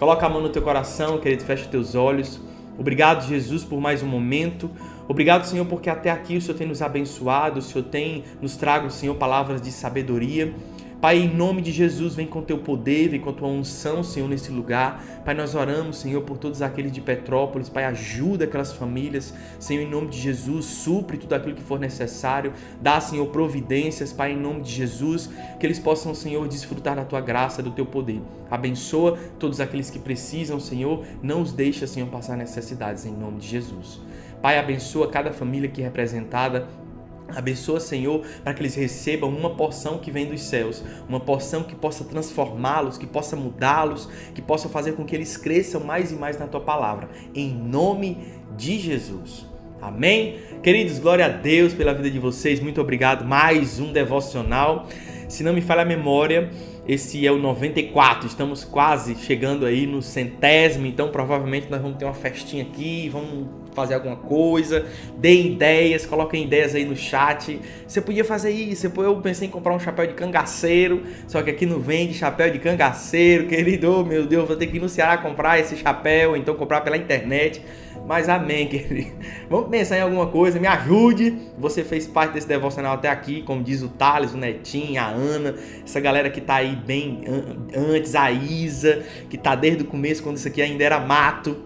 Coloca a mão no teu coração, querido, fecha os teus olhos. Obrigado, Jesus, por mais um momento. Obrigado, Senhor, porque até aqui o Senhor tem nos abençoado, o Senhor tem nos trago, Senhor, palavras de sabedoria. Pai, em nome de Jesus, vem com teu poder, vem com tua unção, Senhor, nesse lugar. Pai, nós oramos, Senhor, por todos aqueles de Petrópolis. Pai, ajuda aquelas famílias. Senhor, em nome de Jesus, supre tudo aquilo que for necessário. Dá, Senhor, providências, Pai, em nome de Jesus, que eles possam, Senhor, desfrutar da tua graça, do teu poder. Abençoa todos aqueles que precisam, Senhor. Não os deixa, Senhor, passar necessidades, em nome de Jesus. Pai, abençoa cada família aqui representada Abençoa, Senhor, para que eles recebam uma porção que vem dos céus, uma porção que possa transformá-los, que possa mudá-los, que possa fazer com que eles cresçam mais e mais na tua palavra. Em nome de Jesus. Amém? Queridos, glória a Deus pela vida de vocês. Muito obrigado. Mais um devocional. Se não me falha a memória, esse é o 94. Estamos quase chegando aí no centésimo, então provavelmente nós vamos ter uma festinha aqui, vamos fazer alguma coisa, deem ideias, coloquem ideias aí no chat. Você podia fazer isso, eu pensei em comprar um chapéu de cangaceiro, só que aqui não vende chapéu de cangaceiro, querido, oh, meu Deus, vou ter que ir no Ceará comprar esse chapéu, então comprar pela internet. Mas amém, querido. Vamos pensar em alguma coisa, me ajude. Você fez parte desse devocional até aqui, como diz o Thales, o Netinho, a Ana, essa galera que tá aí bem antes, a Isa, que tá desde o começo, quando isso aqui ainda era mato.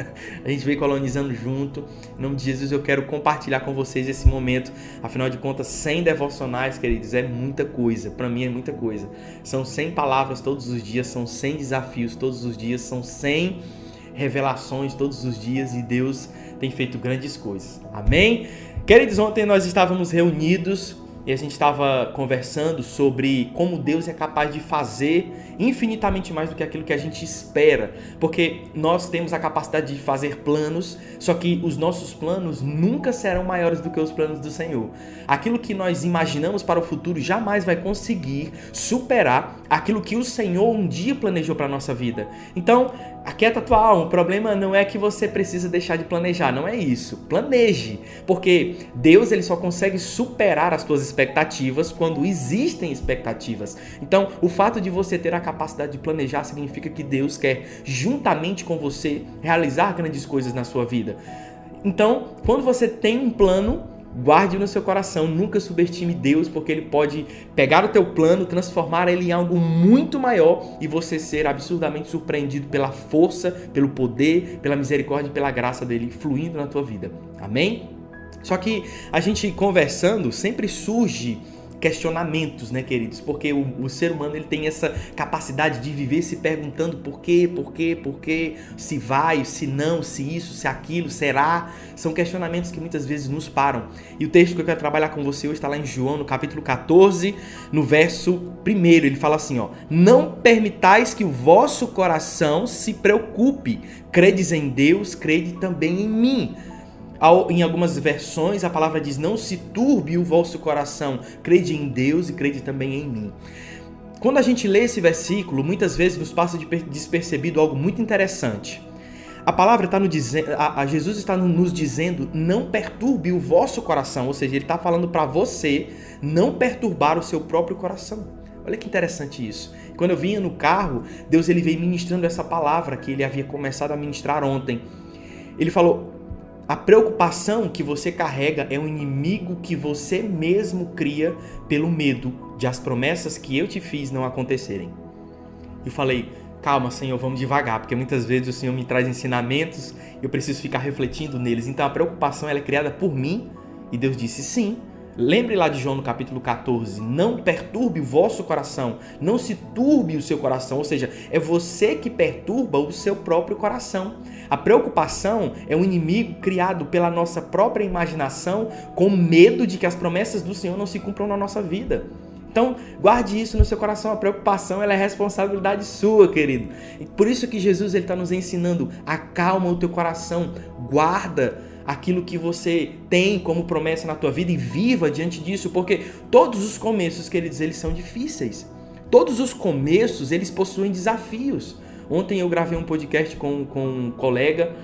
a gente veio colonizando junto. Em nome de Jesus, eu quero compartilhar com vocês esse momento. Afinal de contas, 100 devocionais, queridos, é muita coisa. Para mim é muita coisa. São 100 palavras todos os dias, são 100 desafios todos os dias, são 100 revelações todos os dias e Deus tem feito grandes coisas. Amém? Queridos, ontem nós estávamos reunidos e a gente estava conversando sobre como Deus é capaz de fazer infinitamente mais do que aquilo que a gente espera, porque nós temos a capacidade de fazer planos, só que os nossos planos nunca serão maiores do que os planos do Senhor. Aquilo que nós imaginamos para o futuro jamais vai conseguir superar aquilo que o Senhor um dia planejou para a nossa vida. Então, Aquieta tua alma. O problema não é que você precisa deixar de planejar, não é isso. Planeje, porque Deus ele só consegue superar as tuas expectativas quando existem expectativas. Então, o fato de você ter a capacidade de planejar significa que Deus quer juntamente com você realizar grandes coisas na sua vida. Então, quando você tem um plano, Guarde no seu coração, nunca subestime Deus, porque ele pode pegar o teu plano, transformar ele em algo muito maior e você ser absurdamente surpreendido pela força, pelo poder, pela misericórdia e pela graça dele fluindo na tua vida. Amém? Só que a gente conversando sempre surge questionamentos, né, queridos? Porque o, o, ser humano ele tem essa capacidade de viver se perguntando por quê, por quê, por quê, se vai, se não, se isso, se aquilo, será. São questionamentos que muitas vezes nos param. E o texto que eu quero trabalhar com você hoje está lá em João, no capítulo 14, no verso 1. Ele fala assim: ó, Não permitais que o vosso coração se preocupe. Credes em Deus, crede também em mim. Em algumas versões, a palavra diz: Não se turbe o vosso coração, crede em Deus e crede também em mim. Quando a gente lê esse versículo, muitas vezes nos passa de despercebido algo muito interessante. A palavra está no dizendo, a, Jesus está nos dizendo: não perturbe o vosso coração, ou seja, ele está falando para você não perturbar o seu próprio coração. Olha que interessante isso. Quando eu vinha no carro, Deus ele veio ministrando essa palavra que ele havia começado a ministrar ontem. Ele falou: a preocupação que você carrega é um inimigo que você mesmo cria pelo medo de as promessas que eu te fiz não acontecerem. Eu falei, calma, Senhor, vamos devagar, porque muitas vezes o Senhor me traz ensinamentos e eu preciso ficar refletindo neles. Então a preocupação ela é criada por mim e Deus disse sim. Lembre lá de João no capítulo 14: não perturbe o vosso coração, não se turbe o seu coração, ou seja, é você que perturba o seu próprio coração. A preocupação é um inimigo criado pela nossa própria imaginação com medo de que as promessas do Senhor não se cumpram na nossa vida. Então, guarde isso no seu coração. A preocupação é responsabilidade sua, querido. E por isso que Jesus está nos ensinando: acalma o teu coração, guarda aquilo que você tem como promessa na tua vida e viva diante disso, porque todos os começos, queridos, eles são difíceis. Todos os começos, eles possuem desafios. Ontem eu gravei um podcast com, com um colega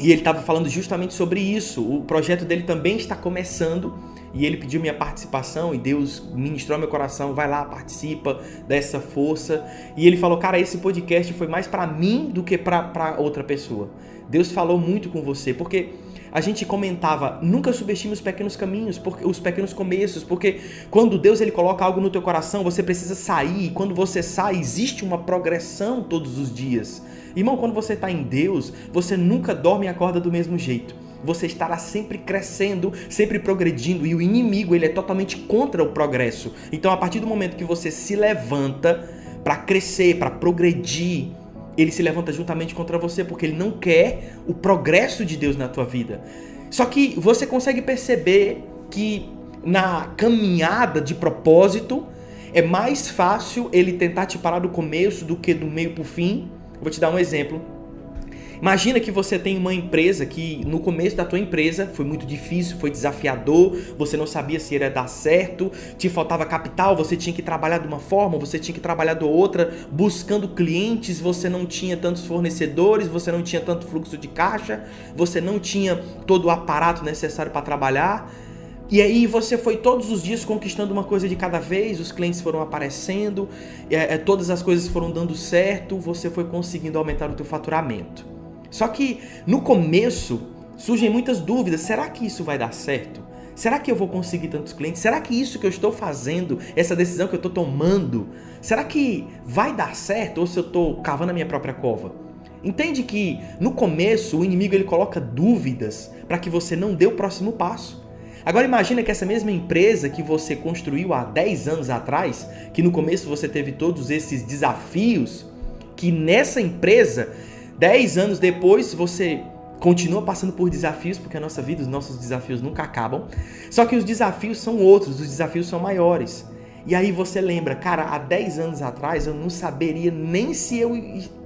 e ele estava falando justamente sobre isso. O projeto dele também está começando e ele pediu minha participação e Deus ministrou meu coração, vai lá, participa dessa força. E ele falou, cara, esse podcast foi mais para mim do que para outra pessoa. Deus falou muito com você, porque a gente comentava, nunca subestime os pequenos caminhos, porque, os pequenos começos, porque quando Deus ele coloca algo no teu coração, você precisa sair, e quando você sai, existe uma progressão todos os dias. Irmão, quando você está em Deus, você nunca dorme e acorda do mesmo jeito você estará sempre crescendo, sempre progredindo e o inimigo ele é totalmente contra o progresso. Então, a partir do momento que você se levanta para crescer, para progredir, ele se levanta juntamente contra você porque ele não quer o progresso de Deus na tua vida. Só que você consegue perceber que na caminhada de propósito é mais fácil ele tentar te parar do começo do que do meio para o fim. Vou te dar um exemplo. Imagina que você tem uma empresa que no começo da tua empresa foi muito difícil, foi desafiador, você não sabia se ia dar certo, te faltava capital, você tinha que trabalhar de uma forma, você tinha que trabalhar de outra, buscando clientes, você não tinha tantos fornecedores, você não tinha tanto fluxo de caixa, você não tinha todo o aparato necessário para trabalhar. E aí você foi todos os dias conquistando uma coisa de cada vez, os clientes foram aparecendo, é, é, todas as coisas foram dando certo, você foi conseguindo aumentar o teu faturamento. Só que no começo surgem muitas dúvidas: será que isso vai dar certo? Será que eu vou conseguir tantos clientes? Será que isso que eu estou fazendo, essa decisão que eu estou tomando, será que vai dar certo ou se eu estou cavando a minha própria cova? Entende que no começo o inimigo ele coloca dúvidas para que você não dê o próximo passo. Agora imagina que essa mesma empresa que você construiu há 10 anos atrás, que no começo você teve todos esses desafios, que nessa empresa Dez anos depois, você continua passando por desafios, porque a nossa vida, os nossos desafios nunca acabam. Só que os desafios são outros, os desafios são maiores. E aí você lembra, cara, há 10 anos atrás eu não saberia nem se eu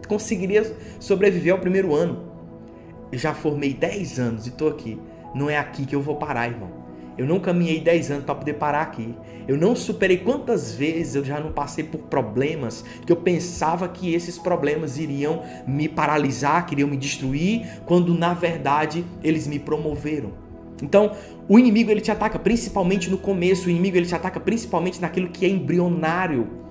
conseguiria sobreviver ao primeiro ano. Eu já formei 10 anos e tô aqui. Não é aqui que eu vou parar, irmão. Eu não caminhei 10 anos para poder parar aqui. Eu não superei quantas vezes eu já não passei por problemas que eu pensava que esses problemas iriam me paralisar, que iriam me destruir, quando na verdade eles me promoveram. Então, o inimigo ele te ataca principalmente no começo, o inimigo ele te ataca principalmente naquilo que é embrionário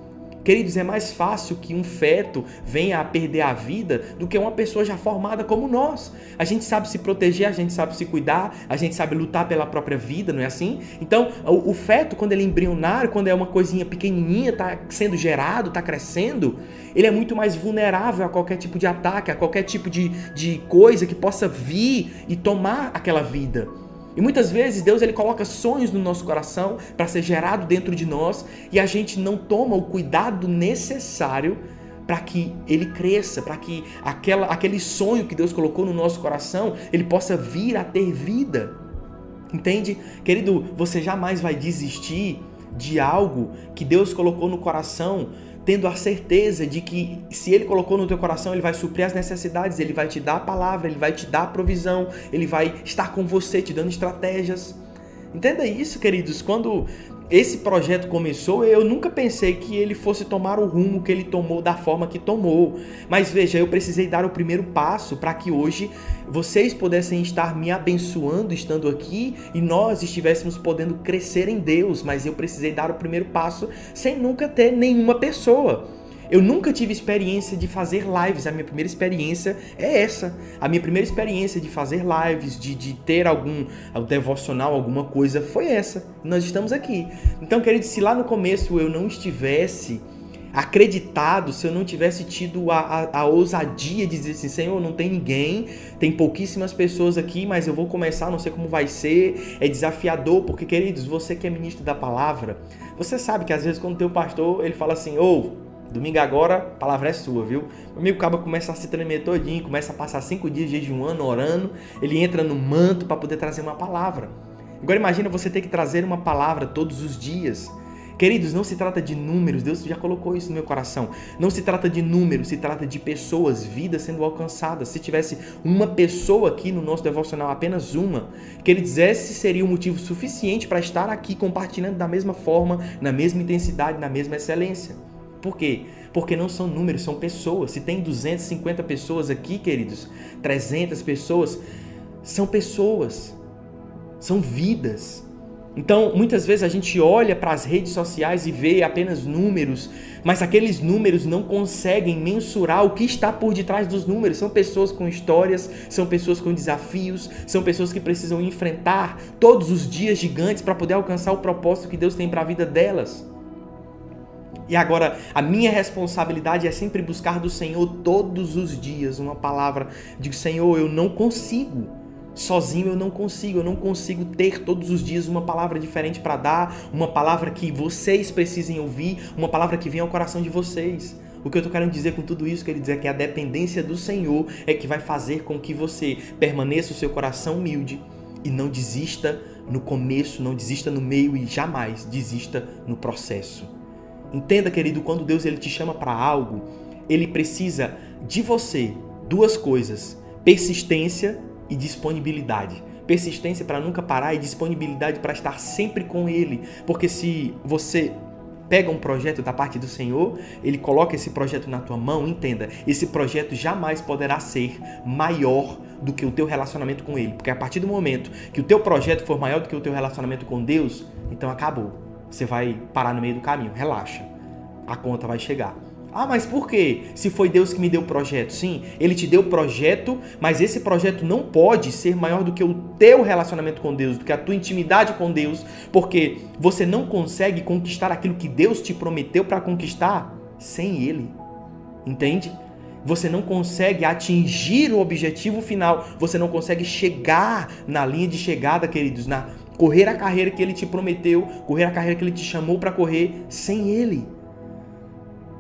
Queridos, é mais fácil que um feto venha a perder a vida do que uma pessoa já formada como nós. A gente sabe se proteger, a gente sabe se cuidar, a gente sabe lutar pela própria vida, não é assim? Então, o, feto, quando ele é embrionário, quando é uma coisinha pequenininha, está sendo gerado, está crescendo, ele é muito mais vulnerável a qualquer tipo de ataque, a qualquer tipo de, de coisa que possa vir e tomar aquela vida. E muitas vezes Deus ele coloca sonhos no nosso coração para ser gerado dentro de nós e a gente não toma o cuidado necessário para que ele cresça, para que aquela, aquele sonho que Deus colocou no nosso coração ele possa vir a ter vida. Entende? Querido, você jamais vai desistir de algo que Deus colocou no coração tendo a certeza de que se ele colocou no teu coração, ele vai suprir as necessidades, ele vai te dar a palavra, ele vai te dar a provisão, ele vai estar com você, te dando estratégias. Entenda isso, queridos. Quando esse projeto começou, eu nunca pensei que ele fosse tomar o rumo que ele tomou da forma que tomou. Mas veja, eu precisei dar o primeiro passo para que hoje vocês pudessem estar me abençoando estando aqui e nós estivéssemos podendo crescer em Deus. Mas eu precisei dar o primeiro passo sem nunca ter nenhuma pessoa. Eu nunca tive experiência de fazer lives. A minha primeira experiência é essa. A minha primeira experiência de fazer lives, de, de ter algum devocional, alguma coisa, foi essa. Nós estamos aqui. Então, querido, se lá no começo eu não estivesse acreditado, se eu não tivesse tido a, a, a, ousadia de dizer assim, Senhor, não tem ninguém, tem pouquíssimas pessoas aqui, mas eu vou começar, não sei como vai ser, é desafiador, porque, queridos, você que é ministro da palavra, você sabe que às vezes quando o teu pastor, ele fala assim, ou... Oh, Domingo agora, a palavra é sua, viu? O amigo acaba começa a se tremer todinho, começa a passar cinco dias jejuando, orando, ele entra no manto para poder trazer uma palavra. Agora imagina você ter que trazer uma palavra todos os dias. Queridos, não se trata de números, Deus já colocou isso no meu coração. Não se trata de números, se trata de pessoas, vidas sendo alcançadas. Se tivesse uma pessoa aqui no nosso devocional, apenas uma, que ele dissesse seria um motivo suficiente para estar aqui compartilhando da mesma forma, na mesma intensidade, na mesma excelência. Por quê? Porque não são números, são pessoas. Se tem 250 pessoas aqui, queridos, 300 pessoas, são pessoas, são vidas. Então, muitas vezes a gente olha para as redes sociais e vê apenas números, mas aqueles números não conseguem mensurar o que está por detrás dos números. São pessoas com histórias, são pessoas com desafios, são pessoas que precisam enfrentar todos os dias gigantes para poder alcançar o propósito que Deus tem para a vida delas. E agora, a minha responsabilidade é sempre buscar do Senhor todos os dias uma palavra de Senhor, eu não consigo. Sozinho eu não consigo, eu não consigo ter todos os dias uma palavra diferente para dar, uma palavra que vocês precisem ouvir, uma palavra que venha ao coração de vocês. O que eu estou querendo dizer com tudo isso, quer dizer que a dependência do Senhor é que vai fazer com que você permaneça o seu coração humilde e não desista no começo, não desista no meio e jamais desista no processo. Entenda, querido, quando Deus ele te chama para algo, ele precisa de você duas coisas: persistência e disponibilidade. Persistência para nunca parar e disponibilidade para estar sempre com Ele. Porque se você pega um projeto da parte do Senhor, Ele coloca esse projeto na tua mão, entenda, esse projeto jamais poderá ser maior do que o teu relacionamento com Ele. Porque a partir do momento que o teu projeto for maior do que o teu relacionamento com Deus, então acabou. Você vai parar no meio do caminho. Relaxa. A conta vai chegar. Ah, mas por quê? Se foi Deus que me deu o projeto. Sim, ele te deu o projeto, mas esse projeto não pode ser maior do que o teu relacionamento com Deus, do que a tua intimidade com Deus, porque você não consegue conquistar aquilo que Deus te prometeu para conquistar sem ele. Entende? Você não consegue atingir o objetivo final, você não consegue chegar na linha de chegada, queridos, na correr a carreira que ele te prometeu, correr a carreira que ele te chamou para correr sem ele.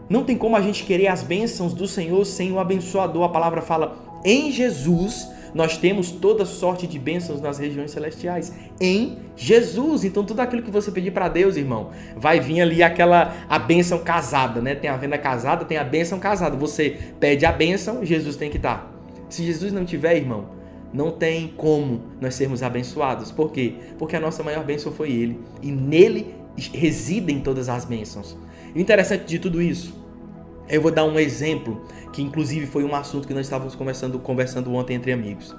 Não tem como a gente querer as bênçãos do Senhor sem o abençoador. A palavra fala: em Jesus nós temos toda sorte de bênçãos nas regiões celestiais. Em Jesus. Então, tudo aquilo que você pedir para Deus, irmão, vai vir ali aquela a bênção casada, né? Tem a venda casada, tem a bênção casada. Você pede a bênção, Jesus tem que dar. Se Jesus não tiver, irmão, não tem como nós sermos abençoados. Por quê? Porque a nossa maior bênção foi Ele. E nele residem todas as bênçãos. O interessante de tudo isso eu vou dar um exemplo que inclusive foi um assunto que nós estávamos conversando, conversando ontem entre amigos.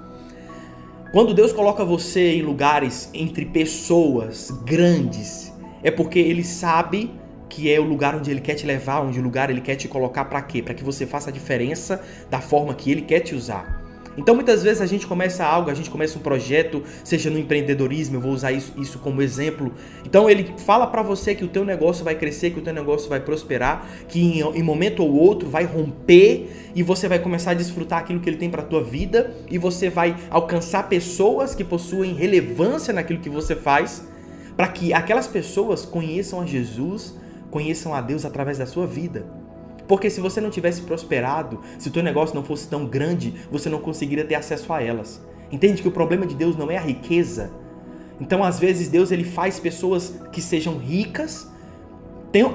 Quando Deus coloca você em lugares entre pessoas grandes, é porque ele sabe que é o lugar onde ele quer te levar, onde o lugar ele quer te colocar para quê? Para que você faça a diferença da forma que ele quer te usar. Então muitas vezes a gente começa algo, a gente começa um projeto, seja no empreendedorismo, eu vou usar isso, isso como exemplo. Então ele fala para você que o teu negócio vai crescer, que o teu negócio vai prosperar, que em, em momento ou outro vai romper e você vai começar a desfrutar aquilo que ele tem para tua vida e você vai alcançar pessoas que possuem relevância naquilo que você faz, para que aquelas pessoas conheçam a Jesus, conheçam a Deus através da sua vida. Porque se você não tivesse prosperado, se o teu negócio não fosse tão grande, você não conseguiria ter acesso a elas. Entende que o problema de Deus não é a riqueza. Então, às vezes, Deus ele faz pessoas que sejam ricas,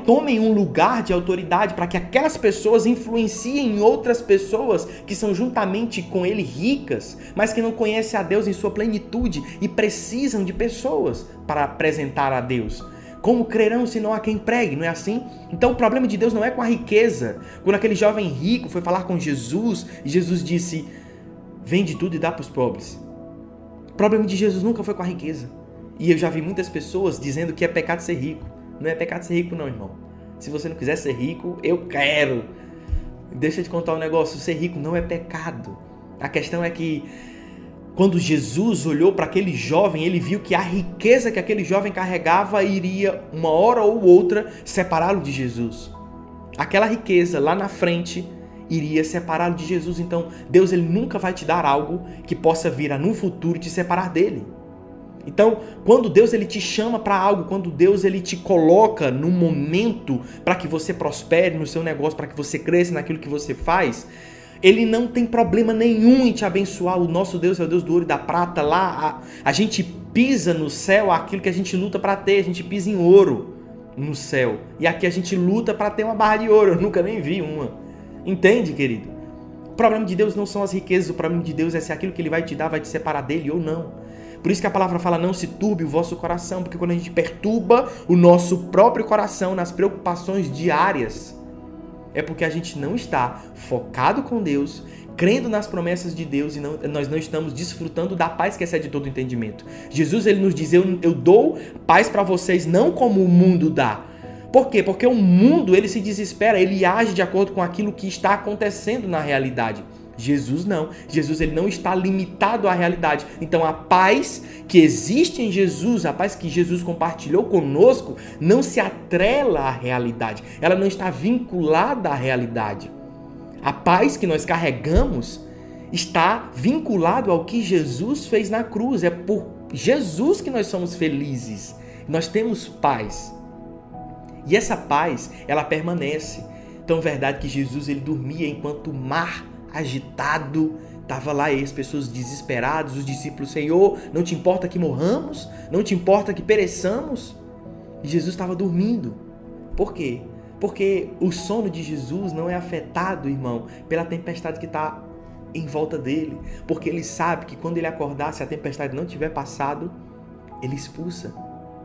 tomem um lugar de autoridade para que aquelas pessoas influenciem outras pessoas que são juntamente com ele ricas, mas que não conhecem a Deus em sua plenitude e precisam de pessoas para apresentar a Deus. Como crerão se não há quem pregue? Não é assim? Então o problema de Deus não é com a riqueza. Quando aquele jovem rico foi falar com Jesus e Jesus disse: Vende tudo e dá para os pobres. O problema de Jesus nunca foi com a riqueza. E eu já vi muitas pessoas dizendo que é pecado ser rico. Não é pecado ser rico, não, irmão. Se você não quiser ser rico, eu quero. Deixa eu te contar um negócio: ser rico não é pecado. A questão é que quando Jesus olhou para aquele jovem, ele viu que a riqueza que aquele jovem carregava iria, uma hora ou outra, separá-lo de Jesus. Aquela riqueza lá na frente iria separá-lo de Jesus. Então, Deus ele nunca vai te dar algo que possa vir a no futuro te separar dele. Então, quando Deus ele te chama para algo, quando Deus ele te coloca num momento para que você prospere no seu negócio, para que você cresça naquilo que você faz, ele não tem problema nenhum em te abençoar. O nosso Deus é o Deus do ouro e da prata. Lá a, a gente pisa no céu aquilo que a gente luta para ter. A gente pisa em ouro no céu. E aqui a gente luta para ter uma barra de ouro. Eu nunca nem vi uma. Entende, querido? O problema de Deus não são as riquezas. O problema de Deus é se aquilo que Ele vai te dar vai te separar dele ou não. Por isso que a palavra fala: não se turbe o vosso coração. Porque quando a gente perturba o nosso próprio coração nas preocupações diárias é porque a gente não está focado com Deus, crendo nas promessas de Deus e não, nós não estamos desfrutando da paz que excede todo entendimento. Jesus ele nos diz: Eu, eu dou paz para vocês, não como o mundo dá. Por quê? Porque o mundo ele se desespera, ele age de acordo com aquilo que está acontecendo na realidade. Jesus não. Jesus ele não está limitado à realidade. Então a paz que existe em Jesus, a paz que Jesus compartilhou conosco, não se atrela à realidade. Ela não está vinculada à realidade. A paz que nós carregamos está vinculado ao que Jesus fez na cruz. É por Jesus que nós somos felizes. Nós temos paz. E essa paz, ela permanece. Então, verdade que Jesus ele dormia enquanto o mar agitado estava lá as pessoas desesperadas, os discípulos, Senhor, não te importa que morramos? Não te importa que pereçamos? E Jesus estava dormindo. Por quê? Porque o sono de Jesus não é afetado, irmão, pela tempestade que está em volta dele. Porque ele sabe que quando ele acordar, se a tempestade não tiver passado, ele expulsa,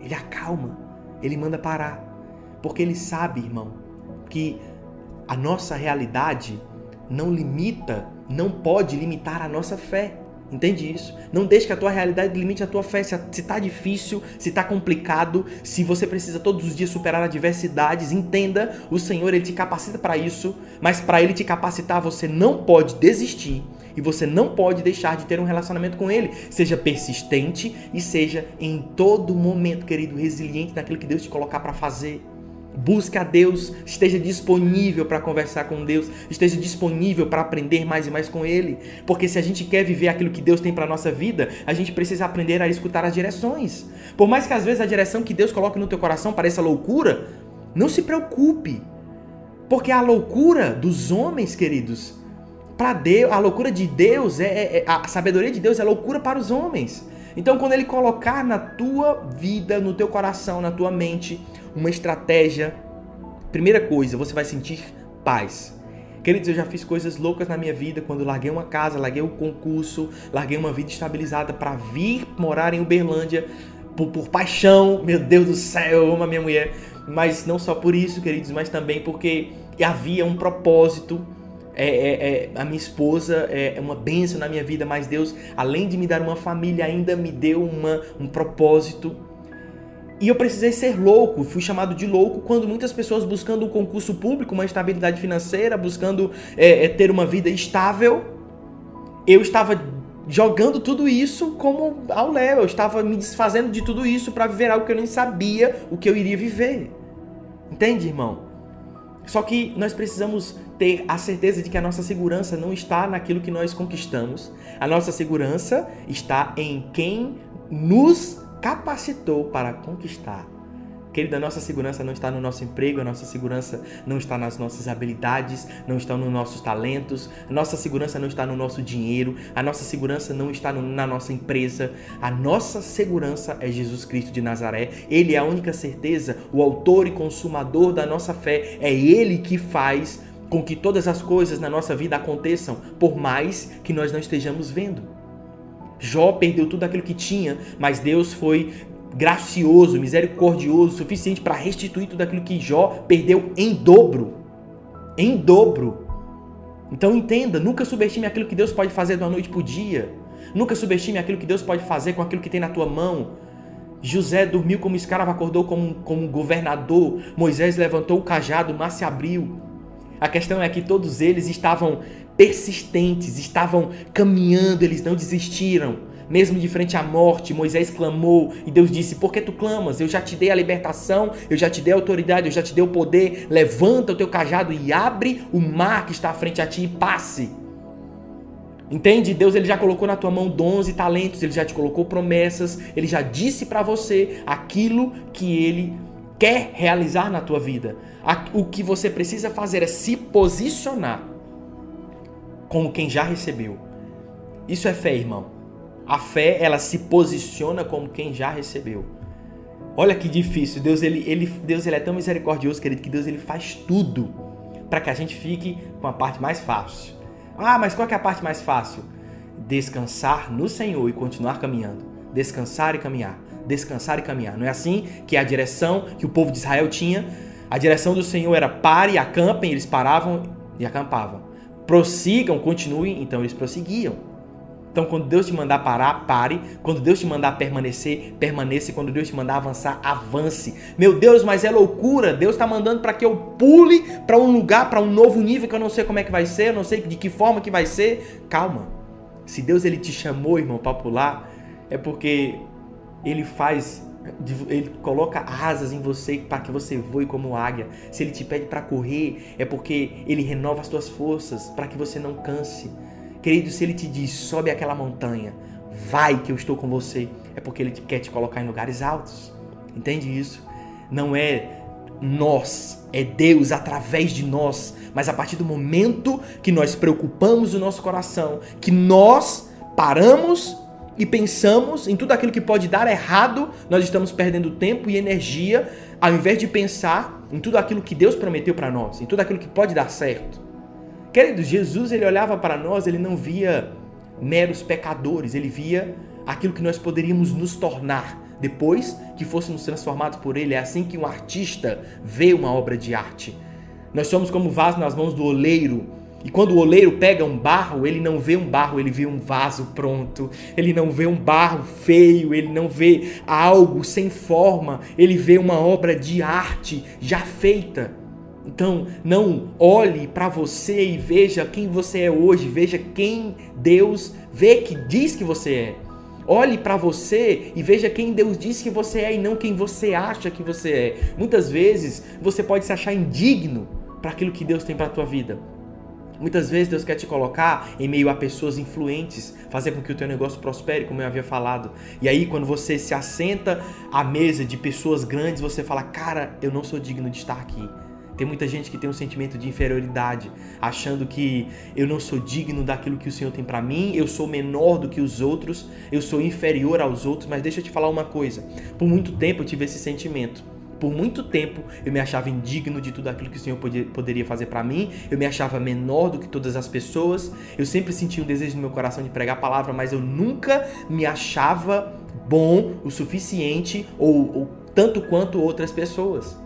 ele acalma, ele manda parar. Porque ele sabe, irmão, que a nossa realidade não limita, não pode limitar a nossa fé. Entende isso? Não deixe que a tua realidade limite a tua fé. Se está difícil, se está complicado, se você precisa todos os dias superar adversidades, entenda, o Senhor ele te capacita para isso, mas para ele te capacitar, você não pode desistir e você não pode deixar de ter um relacionamento com ele. Seja persistente e seja em todo momento, querido, resiliente naquilo que Deus te colocar para fazer. Busque a Deus, esteja disponível para conversar com Deus, esteja disponível para aprender mais e mais com Ele. Porque se a gente quer viver aquilo que Deus tem para nossa vida, a gente precisa aprender a escutar as direções. Por mais que às vezes a direção que Deus coloque no teu coração pareça loucura, não se preocupe. Porque a loucura dos homens, queridos, para Deus, a loucura de Deus é, é, é a sabedoria de Deus é loucura para os homens. Então, quando ele colocar na tua vida, no teu coração, na tua mente, uma estratégia, primeira coisa, você vai sentir paz. Queridos, eu já fiz coisas loucas na minha vida quando larguei uma casa, larguei um concurso, larguei uma vida estabilizada para vir morar em Uberlândia por, por, paixão. Meu Deus do céu, eu amo a minha mulher. Mas não só por isso, queridos, mas também porque havia um propósito. É, é, é, a minha esposa é, é uma bênção na minha vida, mas Deus, além de me dar uma família, ainda me deu uma, um propósito. E eu precisei ser louco, fui chamado de louco quando muitas pessoas buscando um concurso público, uma estabilidade financeira, buscando é, é, ter uma vida estável, eu estava jogando tudo isso como ao léu, eu estava me desfazendo de tudo isso para viver algo que eu nem sabia o que eu iria viver. Entende, irmão? Só que nós precisamos ter a certeza de que a nossa segurança não está naquilo que nós conquistamos. A nossa segurança está em quem nos capacitou para conquistar. Querida, a nossa segurança não está no nosso emprego, a nossa segurança não está nas nossas habilidades, não está nos nossos talentos, a nossa segurança não está no nosso dinheiro, a nossa segurança não está no, na nossa empresa. A nossa segurança é Jesus Cristo de Nazaré. Ele é a única certeza, o autor e consumador da nossa fé. É Ele que faz com que todas as coisas na nossa vida aconteçam, por mais que nós não estejamos vendo. Jó perdeu tudo aquilo que tinha, mas Deus foi gracioso, misericordioso, suficiente para restituir tudo aquilo que Jó perdeu em dobro. Em dobro. Então entenda, nunca subestime aquilo que Deus pode fazer da noite para o dia. Nunca subestime aquilo que Deus pode fazer com aquilo que tem na tua mão. José dormiu como escravo, acordou como, como governador. Moisés levantou o cajado, o mar se abriu. A questão é que todos eles estavam persistentes, estavam caminhando, eles não desistiram. Mesmo de frente à morte, Moisés clamou e Deus disse: Por que tu clamas? Eu já te dei a libertação, eu já te dei a autoridade, eu já te dei o poder. Levanta o teu cajado e abre o mar que está à frente a ti e passe. Entende? Deus ele já colocou na tua mão dons e talentos, ele já te colocou promessas, ele já disse para você aquilo que ele quer realizar na tua vida. O que você precisa fazer é se posicionar como quem já recebeu. Isso é fé, irmão. A fé, ela se posiciona como quem já recebeu. Olha que difícil. Deus ele, ele, Deus ele é tão misericordioso, querido, que Deus ele faz tudo para que a gente fique com a parte mais fácil. Ah, mas qual é a parte mais fácil? Descansar no Senhor e continuar caminhando. Descansar e caminhar. Descansar e caminhar. Não é assim que a direção que o povo de Israel tinha? A direção do Senhor era pare e acampem, eles paravam e acampavam prossigam, continuem, então eles prosseguiam. Então, quando Deus te mandar parar, pare. Quando Deus te mandar permanecer, permaneça. Quando Deus te mandar avançar, avance. Meu Deus, mas é loucura. Deus está mandando para que eu pule para um lugar, para um novo nível que eu não sei como é que vai ser, eu não sei de que forma que vai ser. Calma. Se Deus ele te chamou, irmão, para pular, é porque ele faz ele coloca asas em você para que você voe como águia. Se ele te pede para correr, é porque ele renova as tuas forças para que você não canse. Querido, se ele te diz, sobe aquela montanha, vai que eu estou com você, é porque ele quer te colocar em lugares altos. Entende isso? Não é nós, é Deus através de nós. Mas a partir do momento que nós preocupamos o nosso coração, que nós paramos e pensamos em tudo aquilo que pode dar errado, nós estamos perdendo tempo e energia ao invés de pensar em tudo aquilo que Deus prometeu para nós, em tudo aquilo que pode dar certo. Queridos, Jesus ele olhava para nós, ele não via meros pecadores, ele via aquilo que nós poderíamos nos tornar depois que fôssemos transformados por ele. É assim que um artista vê uma obra de arte. Nós somos como vaso nas mãos do oleiro e quando o oleiro pega um barro, ele não vê um barro, ele vê um vaso pronto. Ele não vê um barro feio, ele não vê algo sem forma, ele vê uma obra de arte já feita. Então, não olhe para você e veja quem você é hoje, veja quem Deus vê que diz que você é. Olhe para você e veja quem Deus diz que você é e não quem você acha que você é. Muitas vezes você pode se achar indigno para aquilo que Deus tem para a tua vida. Muitas vezes Deus quer te colocar em meio a pessoas influentes, fazer com que o teu negócio prospere, como eu havia falado. E aí, quando você se assenta à mesa de pessoas grandes, você fala: Cara, eu não sou digno de estar aqui. Tem muita gente que tem um sentimento de inferioridade, achando que eu não sou digno daquilo que o Senhor tem para mim, eu sou menor do que os outros, eu sou inferior aos outros. Mas deixa eu te falar uma coisa: por muito tempo eu tive esse sentimento. Por muito tempo eu me achava indigno de tudo aquilo que o Senhor podia, poderia fazer para mim, eu me achava menor do que todas as pessoas, eu sempre sentia um desejo no meu coração de pregar a palavra, mas eu nunca me achava bom o suficiente ou, ou tanto quanto outras pessoas.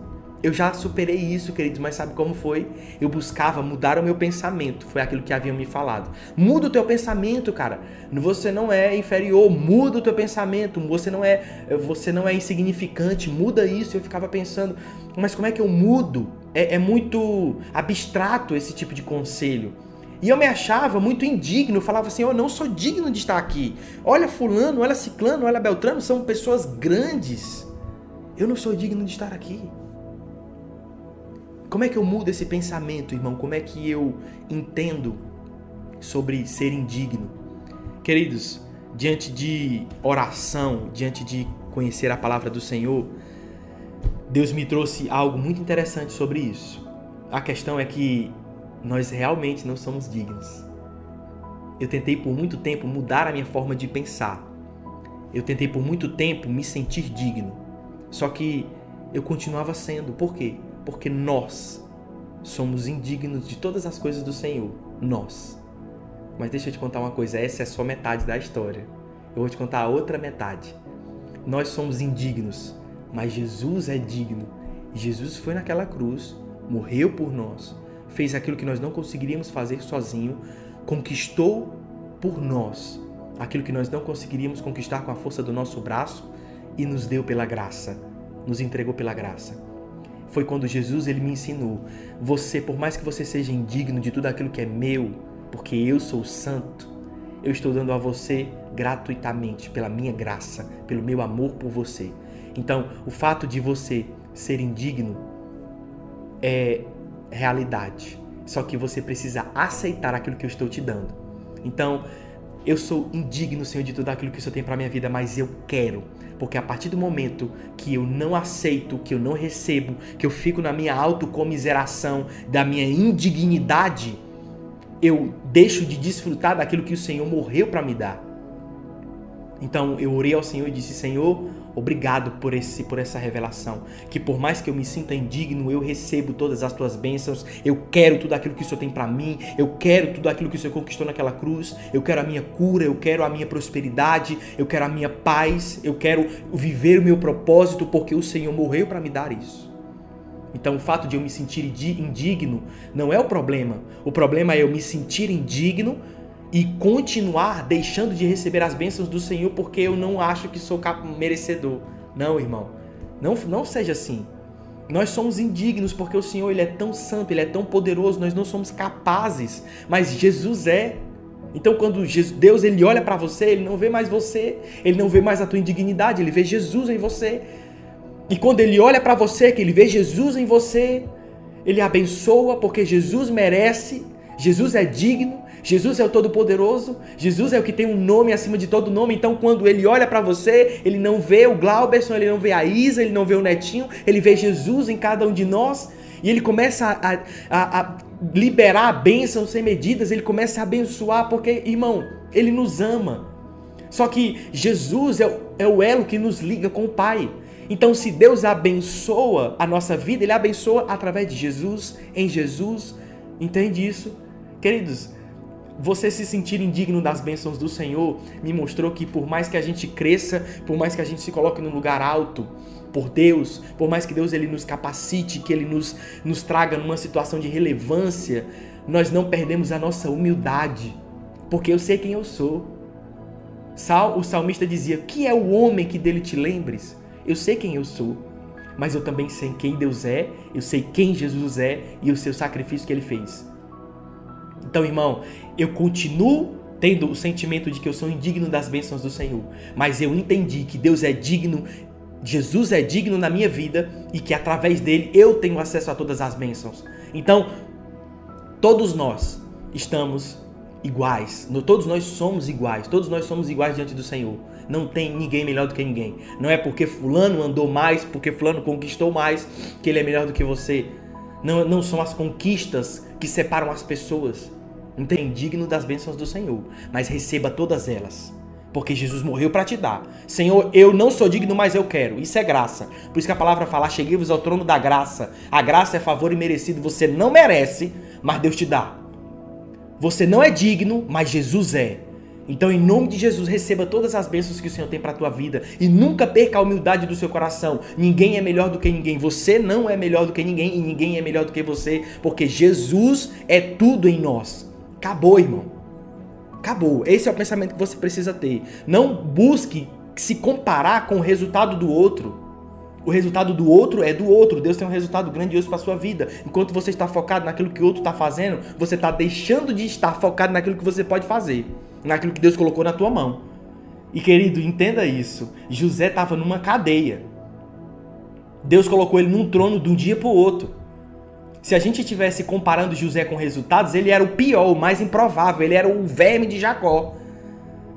Eu já superei isso, queridos, mas sabe como foi? Eu buscava mudar o meu pensamento, foi aquilo que haviam me falado. Muda o teu pensamento, cara. Você não é inferior, muda o teu pensamento. Você não é, você não é insignificante, muda isso. Eu ficava pensando, mas como é que eu mudo? É, é muito abstrato esse tipo de conselho. E eu me achava muito indigno, eu falava assim: eu não sou digno de estar aqui. Olha Fulano, olha Ciclano, olha Beltrano, são pessoas grandes. Eu não sou digno de estar aqui. Como é que eu mudo esse pensamento, irmão? Como é que eu entendo sobre ser indigno? Queridos, diante de oração, diante de conhecer a palavra do Senhor, Deus me trouxe algo muito interessante sobre isso. A questão é que nós realmente não somos dignos. Eu tentei por muito tempo mudar a minha forma de pensar. Eu tentei por muito tempo me sentir digno. Só que eu continuava sendo. Por quê? Porque nós somos indignos de todas as coisas do Senhor. Nós. Mas deixa eu te contar uma coisa, essa é só metade da história. Eu vou te contar a outra metade. Nós somos indignos, mas Jesus é digno. Jesus foi naquela cruz, morreu por nós, fez aquilo que nós não conseguiríamos fazer sozinho, conquistou por nós aquilo que nós não conseguiríamos conquistar com a força do nosso braço e nos deu pela graça, nos entregou pela graça foi quando Jesus ele me ensinou: você, por mais que você seja indigno de tudo aquilo que é meu, porque eu sou santo, eu estou dando a você gratuitamente pela minha graça, pelo meu amor por você. Então, o fato de você ser indigno é realidade. Só que você precisa aceitar aquilo que eu estou te dando. Então, eu sou indigno, Senhor, de tudo aquilo que o Senhor tem para minha vida, mas eu quero porque a partir do momento que eu não aceito, que eu não recebo, que eu fico na minha autocomiseração, da minha indignidade, eu deixo de desfrutar daquilo que o Senhor morreu para me dar. Então eu orei ao Senhor e disse: Senhor, Obrigado por esse por essa revelação, que por mais que eu me sinta indigno, eu recebo todas as tuas bênçãos. Eu quero tudo aquilo que o Senhor tem para mim. Eu quero tudo aquilo que o Senhor conquistou naquela cruz. Eu quero a minha cura, eu quero a minha prosperidade, eu quero a minha paz, eu quero viver o meu propósito porque o Senhor morreu para me dar isso. Então, o fato de eu me sentir indigno não é o problema. O problema é eu me sentir indigno e continuar deixando de receber as bênçãos do Senhor porque eu não acho que sou merecedor. Não, irmão. Não, não seja assim. Nós somos indignos porque o Senhor ele é tão santo, ele é tão poderoso, nós não somos capazes, mas Jesus é. Então quando Deus ele olha para você, ele não vê mais você, ele não vê mais a tua indignidade, ele vê Jesus em você. E quando ele olha para você, que ele vê Jesus em você, ele abençoa porque Jesus merece, Jesus é digno, Jesus é o Todo-Poderoso, Jesus é o que tem um nome acima de todo nome. Então, quando ele olha para você, ele não vê o Glauberson, ele não vê a Isa, ele não vê o Netinho, ele vê Jesus em cada um de nós. E ele começa a, a, a liberar a bênção sem medidas, ele começa a abençoar, porque, irmão, ele nos ama. Só que Jesus é, é o elo que nos liga com o Pai. Então, se Deus abençoa a nossa vida, Ele abençoa através de Jesus, em Jesus. Entende isso? Queridos, você se sentir indigno das bênçãos do Senhor me mostrou que por mais que a gente cresça, por mais que a gente se coloque num lugar alto por Deus, por mais que Deus ele nos capacite, que ele nos, nos traga numa situação de relevância, nós não perdemos a nossa humildade, porque eu sei quem eu sou. Sal, o salmista dizia: "Que é o homem que dele te lembres?" Eu sei quem eu sou, mas eu também sei quem Deus é, eu sei quem Jesus é e o seu sacrifício que ele fez. Então, irmão, eu continuo tendo o sentimento de que eu sou indigno das bênçãos do Senhor, mas eu entendi que Deus é digno, Jesus é digno na minha vida e que através dele eu tenho acesso a todas as bênçãos. Então, todos nós estamos iguais, todos nós somos iguais, todos nós somos iguais diante do Senhor. Não tem ninguém melhor do que ninguém. Não é porque fulano andou mais, porque fulano conquistou mais, que ele é melhor do que você. Não, não são as conquistas que separam as pessoas. Não tem digno das bênçãos do Senhor, mas receba todas elas. Porque Jesus morreu para te dar. Senhor, eu não sou digno, mas eu quero. Isso é graça. Por isso que a palavra fala: cheguei-vos ao trono da graça. A graça é favor e merecido. Você não merece, mas Deus te dá. Você não é digno, mas Jesus é. Então, em nome de Jesus, receba todas as bênçãos que o Senhor tem para a tua vida e nunca perca a humildade do seu coração. Ninguém é melhor do que ninguém. Você não é melhor do que ninguém e ninguém é melhor do que você, porque Jesus é tudo em nós. Acabou, irmão. Acabou. Esse é o pensamento que você precisa ter. Não busque se comparar com o resultado do outro. O resultado do outro é do outro. Deus tem um resultado grandioso para sua vida. Enquanto você está focado naquilo que o outro está fazendo, você está deixando de estar focado naquilo que você pode fazer naquilo que Deus colocou na tua mão. E querido, entenda isso. José estava numa cadeia. Deus colocou ele num trono de um dia para o outro. Se a gente estivesse comparando José com resultados, ele era o pior, o mais improvável, ele era o verme de Jacó.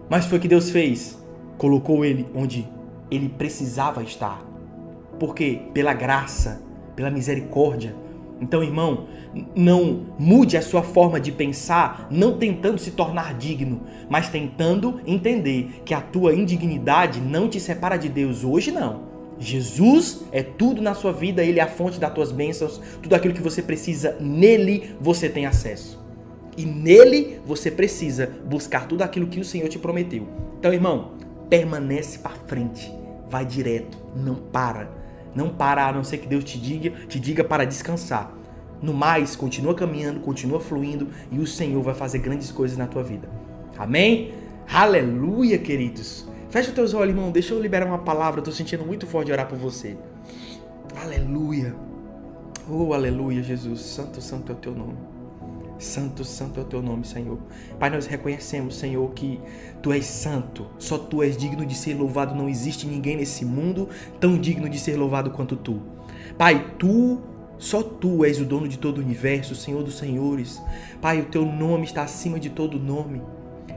Mas foi o que Deus fez. Colocou ele onde ele precisava estar. Por quê? Pela graça, pela misericórdia. Então, irmão, não mude a sua forma de pensar, não tentando se tornar digno, mas tentando entender que a tua indignidade não te separa de Deus hoje não. Jesus é tudo na sua vida, ele é a fonte das tuas bênçãos, tudo aquilo que você precisa, nele você tem acesso. E nele você precisa buscar tudo aquilo que o Senhor te prometeu. Então, irmão, permanece para frente, vai direto, não para. Não para a não ser que Deus te diga, te diga para descansar. No mais, continua caminhando, continua fluindo e o Senhor vai fazer grandes coisas na tua vida. Amém? Aleluia, queridos. Fecha teus olhos, irmão. Deixa eu liberar uma palavra. Estou sentindo muito forte orar por você. Aleluia. Oh, aleluia, Jesus. Santo, santo é o teu nome. Santo, santo é o teu nome, Senhor. Pai, nós reconhecemos, Senhor, que tu és santo. Só tu és digno de ser louvado. Não existe ninguém nesse mundo tão digno de ser louvado quanto tu. Pai, tu só tu és o dono de todo o universo, Senhor dos senhores. Pai, o teu nome está acima de todo nome.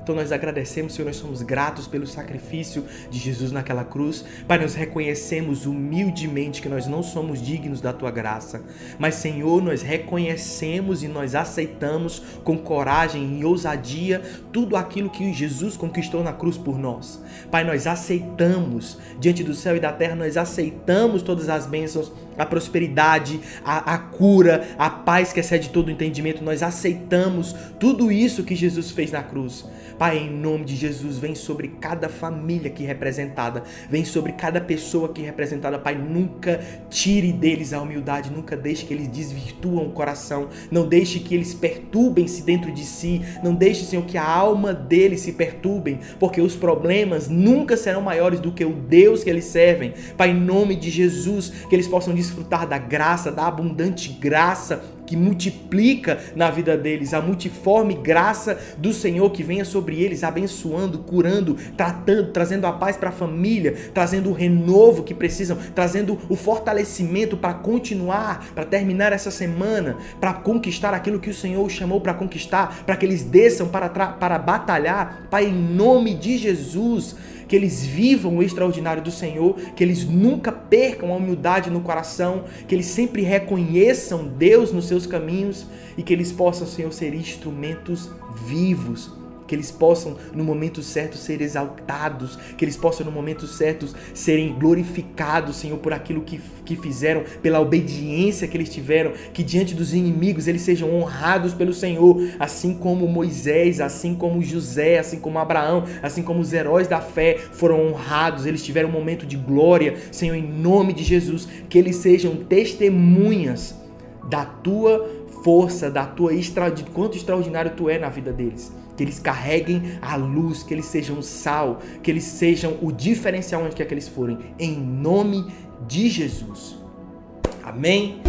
Então nós agradecemos, Senhor, nós somos gratos pelo sacrifício de Jesus naquela cruz. Pai, nós reconhecemos humildemente que nós não somos dignos da tua graça. Mas, Senhor, nós reconhecemos e nós aceitamos com coragem e ousadia tudo aquilo que Jesus conquistou na cruz por nós. Pai, nós aceitamos diante do céu e da terra, nós aceitamos todas as bênçãos, a prosperidade, a, a cura, a paz que excede todo o entendimento. Nós aceitamos tudo isso que Jesus fez na cruz. Pai, em nome de Jesus, vem sobre cada família aqui representada, vem sobre cada pessoa aqui representada, Pai, nunca tire deles a humildade, nunca deixe que eles desvirtuam o coração, não deixe que eles perturbem-se dentro de si, não deixe, Senhor, que a alma deles se perturbem, porque os problemas nunca serão maiores do que o Deus que eles servem. Pai, em nome de Jesus, que eles possam desfrutar da graça, da abundante graça que multiplica na vida deles, a multiforme graça do Senhor que venha sobre eles, abençoando, curando, tratando, trazendo a paz para a família, trazendo o renovo que precisam, trazendo o fortalecimento para continuar, para terminar essa semana, para conquistar aquilo que o Senhor chamou para conquistar, para que eles desçam para, para batalhar. Pai, em nome de Jesus, que eles vivam o extraordinário do Senhor, que eles nunca percam a humildade no coração, que eles sempre reconheçam Deus nos seus caminhos e que eles possam, Senhor, ser instrumentos vivos que eles possam no momento certo ser exaltados, que eles possam no momento certo serem glorificados, Senhor, por aquilo que, que fizeram, pela obediência que eles tiveram, que diante dos inimigos eles sejam honrados pelo Senhor, assim como Moisés, assim como José, assim como Abraão, assim como os heróis da fé foram honrados, eles tiveram um momento de glória, Senhor, em nome de Jesus, que eles sejam testemunhas da tua força, da tua quanto extraordinário tu é na vida deles que eles carreguem a luz, que eles sejam sal, que eles sejam o diferencial onde quer que eles forem, em nome de Jesus. Amém?